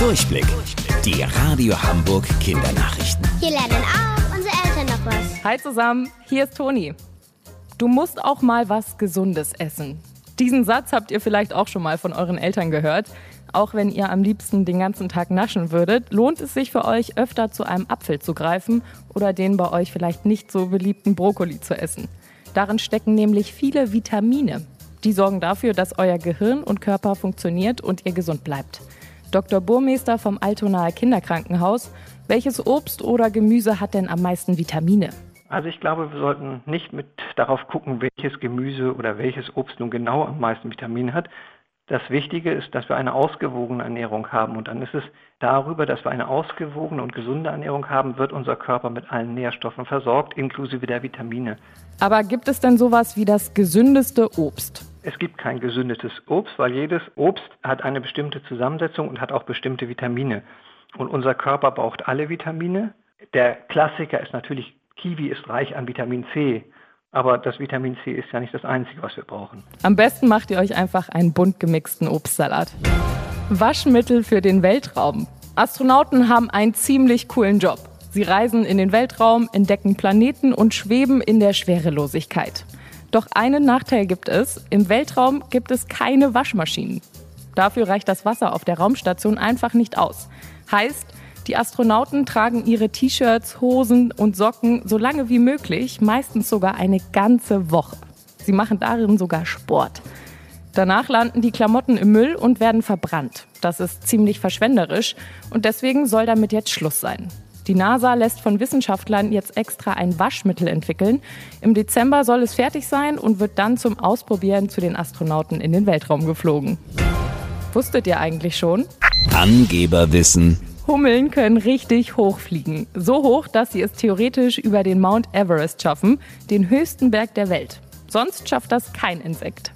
Durchblick. Die Radio Hamburg Kindernachrichten. Hier lernen auch unsere Eltern noch was. Hi zusammen, hier ist Toni. Du musst auch mal was Gesundes essen. Diesen Satz habt ihr vielleicht auch schon mal von euren Eltern gehört. Auch wenn ihr am liebsten den ganzen Tag naschen würdet, lohnt es sich für euch öfter zu einem Apfel zu greifen oder den bei euch vielleicht nicht so beliebten Brokkoli zu essen. Darin stecken nämlich viele Vitamine. Die sorgen dafür, dass euer Gehirn und Körper funktioniert und ihr gesund bleibt. Dr. Burmeister vom Altonaer Kinderkrankenhaus, welches Obst oder Gemüse hat denn am meisten Vitamine? Also ich glaube, wir sollten nicht mit darauf gucken, welches Gemüse oder welches Obst nun genau am meisten Vitamine hat. Das Wichtige ist, dass wir eine ausgewogene Ernährung haben. Und dann ist es darüber, dass wir eine ausgewogene und gesunde Ernährung haben, wird unser Körper mit allen Nährstoffen versorgt, inklusive der Vitamine. Aber gibt es denn sowas wie das gesündeste Obst? Es gibt kein gesündetes Obst, weil jedes Obst hat eine bestimmte Zusammensetzung und hat auch bestimmte Vitamine. Und unser Körper braucht alle Vitamine. Der Klassiker ist natürlich, Kiwi ist reich an Vitamin C. Aber das Vitamin C ist ja nicht das Einzige, was wir brauchen. Am besten macht ihr euch einfach einen bunt gemixten Obstsalat. Waschmittel für den Weltraum. Astronauten haben einen ziemlich coolen Job. Sie reisen in den Weltraum, entdecken Planeten und schweben in der Schwerelosigkeit. Doch einen Nachteil gibt es. Im Weltraum gibt es keine Waschmaschinen. Dafür reicht das Wasser auf der Raumstation einfach nicht aus. Heißt, die Astronauten tragen ihre T-Shirts, Hosen und Socken so lange wie möglich, meistens sogar eine ganze Woche. Sie machen darin sogar Sport. Danach landen die Klamotten im Müll und werden verbrannt. Das ist ziemlich verschwenderisch und deswegen soll damit jetzt Schluss sein. Die NASA lässt von Wissenschaftlern jetzt extra ein Waschmittel entwickeln. Im Dezember soll es fertig sein und wird dann zum Ausprobieren zu den Astronauten in den Weltraum geflogen. Wusstet ihr eigentlich schon? Angeberwissen. Hummeln können richtig hoch fliegen. So hoch, dass sie es theoretisch über den Mount Everest schaffen, den höchsten Berg der Welt. Sonst schafft das kein Insekt.